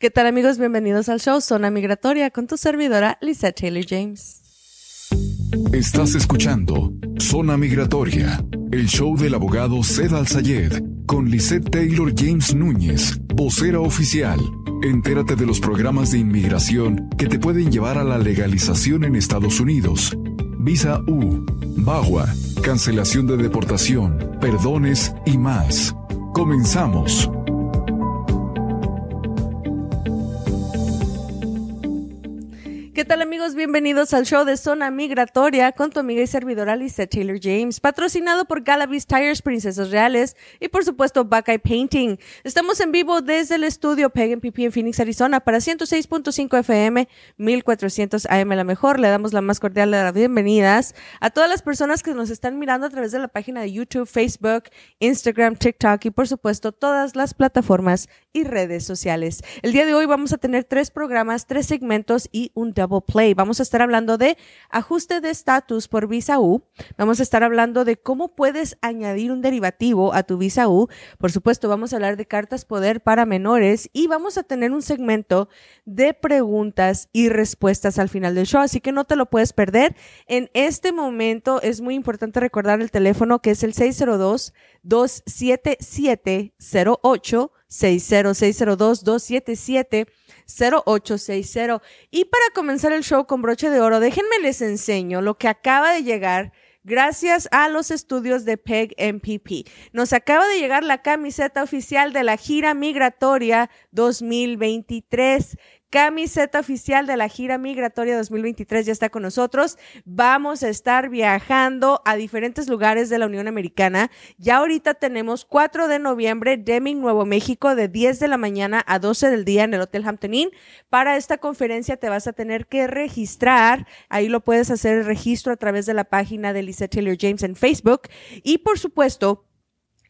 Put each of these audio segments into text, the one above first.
¿Qué tal amigos? Bienvenidos al show Zona Migratoria con tu servidora Lisa Taylor James. Estás escuchando Zona Migratoria, el show del abogado Zed Al-Sayed con Lisette Taylor James Núñez, vocera oficial. Entérate de los programas de inmigración que te pueden llevar a la legalización en Estados Unidos. Visa U, BAGUA, cancelación de deportación, perdones y más. Comenzamos. Bienvenidos al show de Zona Migratoria con tu amiga y servidora Lisa Taylor James, patrocinado por Galavis Tires, Princesas Reales y por supuesto Buckeye Painting. Estamos en vivo desde el estudio Peg PP en Phoenix, Arizona para 106.5 FM, 1400 AM la mejor. Le damos la más cordial de las bienvenidas a todas las personas que nos están mirando a través de la página de YouTube, Facebook, Instagram, TikTok y por supuesto todas las plataformas y redes sociales. El día de hoy vamos a tener tres programas, tres segmentos y un double play. Vamos a estar hablando de ajuste de estatus por visa U. Vamos a estar hablando de cómo puedes añadir un derivativo a tu visa U. Por supuesto, vamos a hablar de cartas poder para menores y vamos a tener un segmento de preguntas y respuestas al final del show. Así que no te lo puedes perder. En este momento es muy importante recordar el teléfono que es el 602 277 08 60602 277 0860. Y para comenzar el show con broche de oro, déjenme les enseño lo que acaba de llegar gracias a los estudios de PEG MPP. Nos acaba de llegar la camiseta oficial de la gira migratoria 2023 camiseta oficial de la gira migratoria 2023 ya está con nosotros. Vamos a estar viajando a diferentes lugares de la Unión Americana. Ya ahorita tenemos 4 de noviembre, Deming, Nuevo México, de 10 de la mañana a 12 del día en el Hotel Hampton Inn. Para esta conferencia te vas a tener que registrar. Ahí lo puedes hacer el registro a través de la página de Lisa Taylor James en Facebook. Y por supuesto,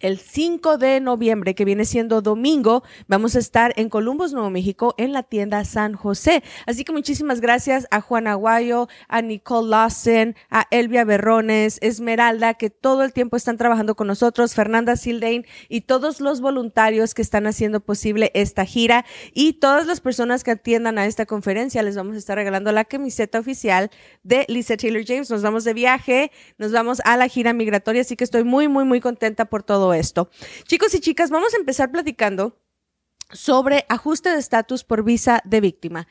el 5 de noviembre, que viene siendo domingo, vamos a estar en Columbus, Nuevo México, en la tienda San José. Así que muchísimas gracias a Juan Aguayo, a Nicole Lawson, a Elvia Berrones, Esmeralda, que todo el tiempo están trabajando con nosotros, Fernanda Sildain y todos los voluntarios que están haciendo posible esta gira y todas las personas que atiendan a esta conferencia. Les vamos a estar regalando la camiseta oficial de Lisa Taylor James. Nos vamos de viaje, nos vamos a la gira migratoria, así que estoy muy, muy, muy contenta por todo esto. Chicos y chicas, vamos a empezar platicando sobre ajuste de estatus por visa de víctima.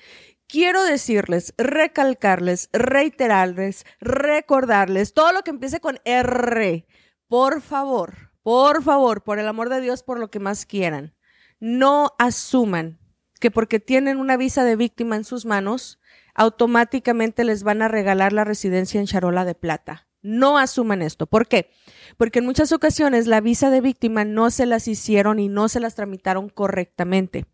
Quiero decirles, recalcarles, reiterarles, recordarles, todo lo que empiece con R, por favor, por favor, por el amor de Dios, por lo que más quieran, no asuman que porque tienen una visa de víctima en sus manos, automáticamente les van a regalar la residencia en charola de plata. No asuman esto. ¿Por qué? Porque en muchas ocasiones la visa de víctima no se las hicieron y no se las tramitaron correctamente.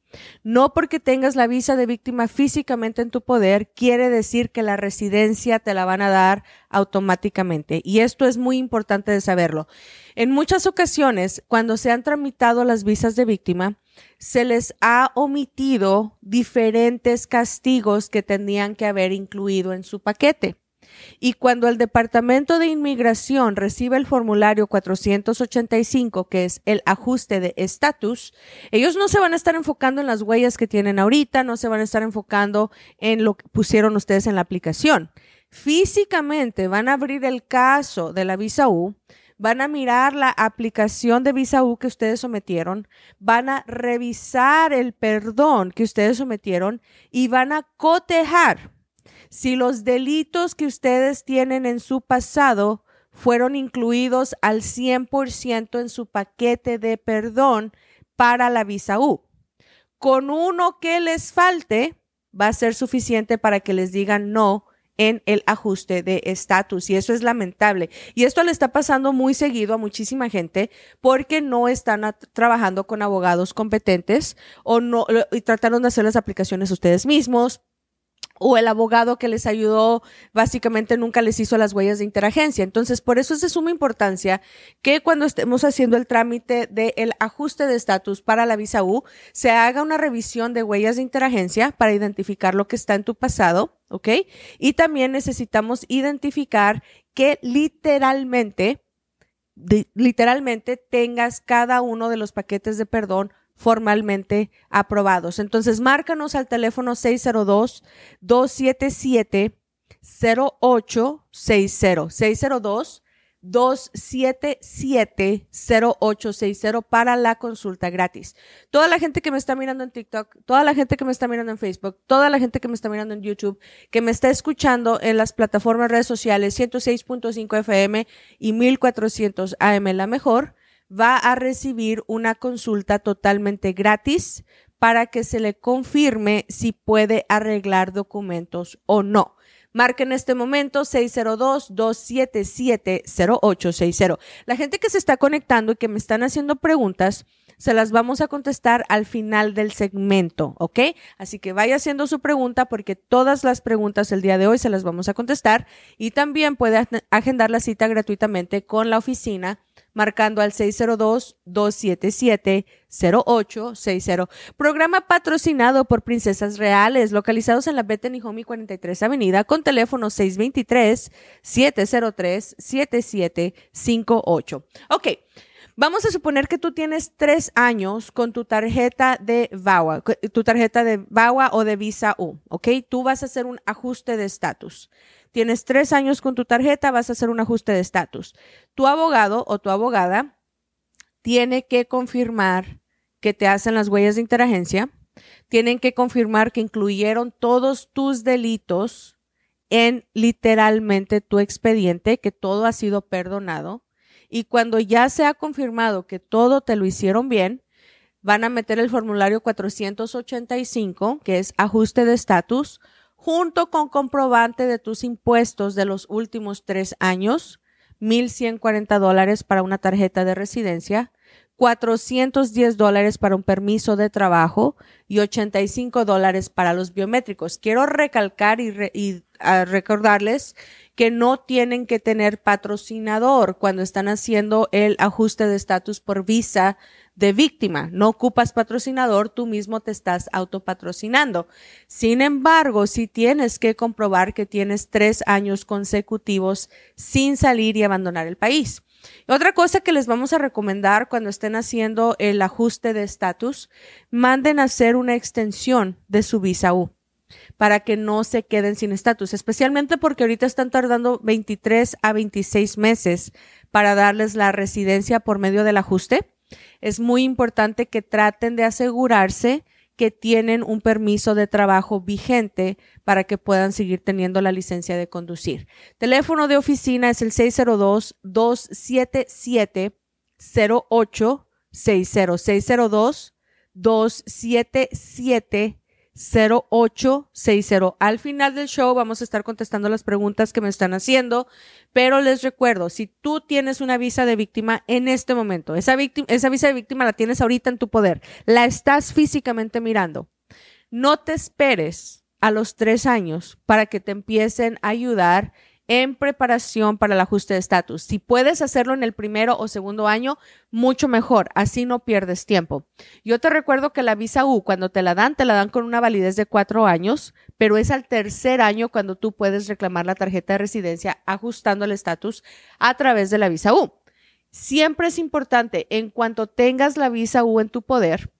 No porque tengas la visa de víctima físicamente en tu poder quiere decir que la residencia te la van a dar automáticamente. Y esto es muy importante de saberlo. En muchas ocasiones, cuando se han tramitado las visas de víctima, se les ha omitido diferentes castigos que tendrían que haber incluido en su paquete. Y cuando el Departamento de Inmigración recibe el formulario 485, que es el ajuste de estatus, ellos no se van a estar enfocando en las huellas que tienen ahorita, no se van a estar enfocando en lo que pusieron ustedes en la aplicación. Físicamente van a abrir el caso de la visa U, van a mirar la aplicación de visa U que ustedes sometieron, van a revisar el perdón que ustedes sometieron y van a cotejar si los delitos que ustedes tienen en su pasado fueron incluidos al 100% en su paquete de perdón para la visa U. Con uno que les falte, va a ser suficiente para que les digan no en el ajuste de estatus y eso es lamentable. Y esto le está pasando muy seguido a muchísima gente porque no están trabajando con abogados competentes o no y trataron de hacer las aplicaciones ustedes mismos o el abogado que les ayudó básicamente nunca les hizo las huellas de interagencia. Entonces, por eso es de suma importancia que cuando estemos haciendo el trámite del ajuste de estatus para la visa U, se haga una revisión de huellas de interagencia para identificar lo que está en tu pasado, ¿ok? Y también necesitamos identificar que literalmente, literalmente tengas cada uno de los paquetes de perdón formalmente aprobados. Entonces, márcanos al teléfono 602-277-0860. 602 277-0860 para la consulta gratis. Toda la gente que me está mirando en TikTok, toda la gente que me está mirando en Facebook, toda la gente que me está mirando en YouTube, que me está escuchando en las plataformas redes sociales 106.5 FM y 1400 AM la mejor, va a recibir una consulta totalmente gratis para que se le confirme si puede arreglar documentos o no. Marque en este momento 602-277-0860. La gente que se está conectando y que me están haciendo preguntas, se las vamos a contestar al final del segmento, ¿ok? Así que vaya haciendo su pregunta porque todas las preguntas el día de hoy se las vamos a contestar y también puede agendar la cita gratuitamente con la oficina marcando al 602-277-0860. Programa patrocinado por Princesas Reales, localizados en la Bethany Home 43 Avenida, con teléfono 623-703-7758. Ok. Vamos a suponer que tú tienes tres años con tu tarjeta de VAWA, tu tarjeta de VAWA o de Visa U, ¿ok? Tú vas a hacer un ajuste de estatus. Tienes tres años con tu tarjeta, vas a hacer un ajuste de estatus. Tu abogado o tu abogada tiene que confirmar que te hacen las huellas de interagencia, tienen que confirmar que incluyeron todos tus delitos en literalmente tu expediente, que todo ha sido perdonado. Y cuando ya se ha confirmado que todo te lo hicieron bien, van a meter el formulario 485, que es ajuste de estatus, junto con comprobante de tus impuestos de los últimos tres años, 1.140 dólares para una tarjeta de residencia, 410 dólares para un permiso de trabajo y 85 dólares para los biométricos. Quiero recalcar y, ah, recordarles que no tienen que tener patrocinador cuando están haciendo el ajuste de estatus por visa de víctima. No ocupas patrocinador, tú mismo te estás autopatrocinando. Sin embargo, si tienes que comprobar que tienes tres años consecutivos sin salir y abandonar el país. Otra cosa que les vamos a recomendar cuando estén haciendo el ajuste de estatus, manden a hacer una extensión de su visa U para que no se queden sin estatus, especialmente porque ahorita están tardando 23 a 26 meses para darles la residencia por medio del ajuste. Es muy importante que traten de asegurarse que tienen un permiso de trabajo vigente para que puedan seguir teniendo la licencia de conducir. Teléfono de oficina es el 602-277-0860. 602-277 0860. Al final del show vamos a estar contestando las preguntas que me están haciendo, pero les recuerdo, si tú tienes una visa de víctima en este momento, esa, víctima, esa visa de víctima la tienes ahorita en tu poder, la estás físicamente mirando, no te esperes a los tres años para que te empiecen a ayudar en preparación para el ajuste de estatus. Si puedes hacerlo en el primero o segundo año, mucho mejor, así no pierdes tiempo. Yo te recuerdo que la visa U, cuando te la dan, te la dan con una validez de cuatro años, pero es al tercer año cuando tú puedes reclamar la tarjeta de residencia ajustando el estatus a través de la visa U. Siempre es importante, en cuanto tengas la visa U en tu poder,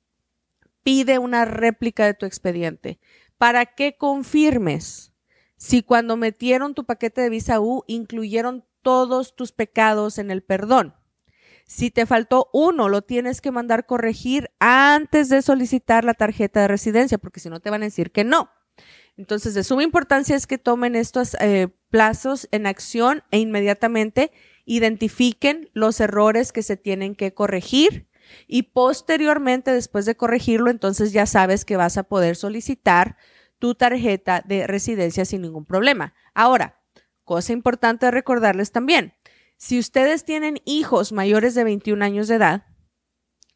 pide una réplica de tu expediente para que confirmes si cuando metieron tu paquete de visa U incluyeron todos tus pecados en el perdón. Si te faltó uno, lo tienes que mandar corregir antes de solicitar la tarjeta de residencia, porque si no te van a decir que no. Entonces, de suma importancia es que tomen estos eh, plazos en acción e inmediatamente identifiquen los errores que se tienen que corregir y posteriormente, después de corregirlo, entonces ya sabes que vas a poder solicitar tu tarjeta de residencia sin ningún problema. Ahora, cosa importante recordarles también, si ustedes tienen hijos mayores de 21 años de edad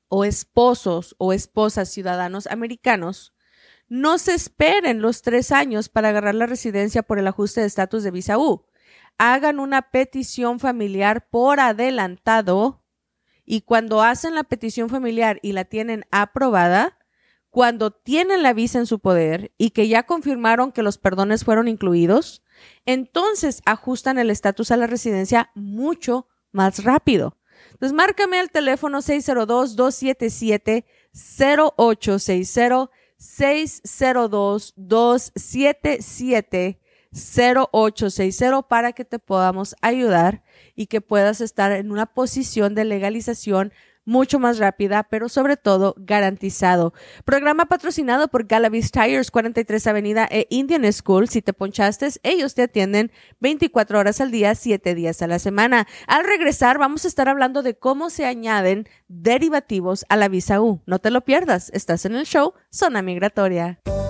o esposos o esposas ciudadanos americanos, no se esperen los tres años para agarrar la residencia por el ajuste de estatus de visa U. Hagan una petición familiar por adelantado y cuando hacen la petición familiar y la tienen aprobada, cuando tienen la visa en su poder y que ya confirmaron que los perdones fueron incluidos, entonces ajustan el estatus a la residencia mucho más rápido. Entonces, márcame al teléfono 602-277 0860 602 277 0860 para que te podamos ayudar y que puedas estar en una posición de legalización mucho más rápida, pero sobre todo garantizado. Programa patrocinado por Galavis Tires, 43 Avenida e Indian School. Si te ponchaste, ellos te atienden 24 horas al día, 7 días a la semana. Al regresar, vamos a estar hablando de cómo se añaden derivativos a la visa U. No te lo pierdas. Estás en el show Zona Migratoria.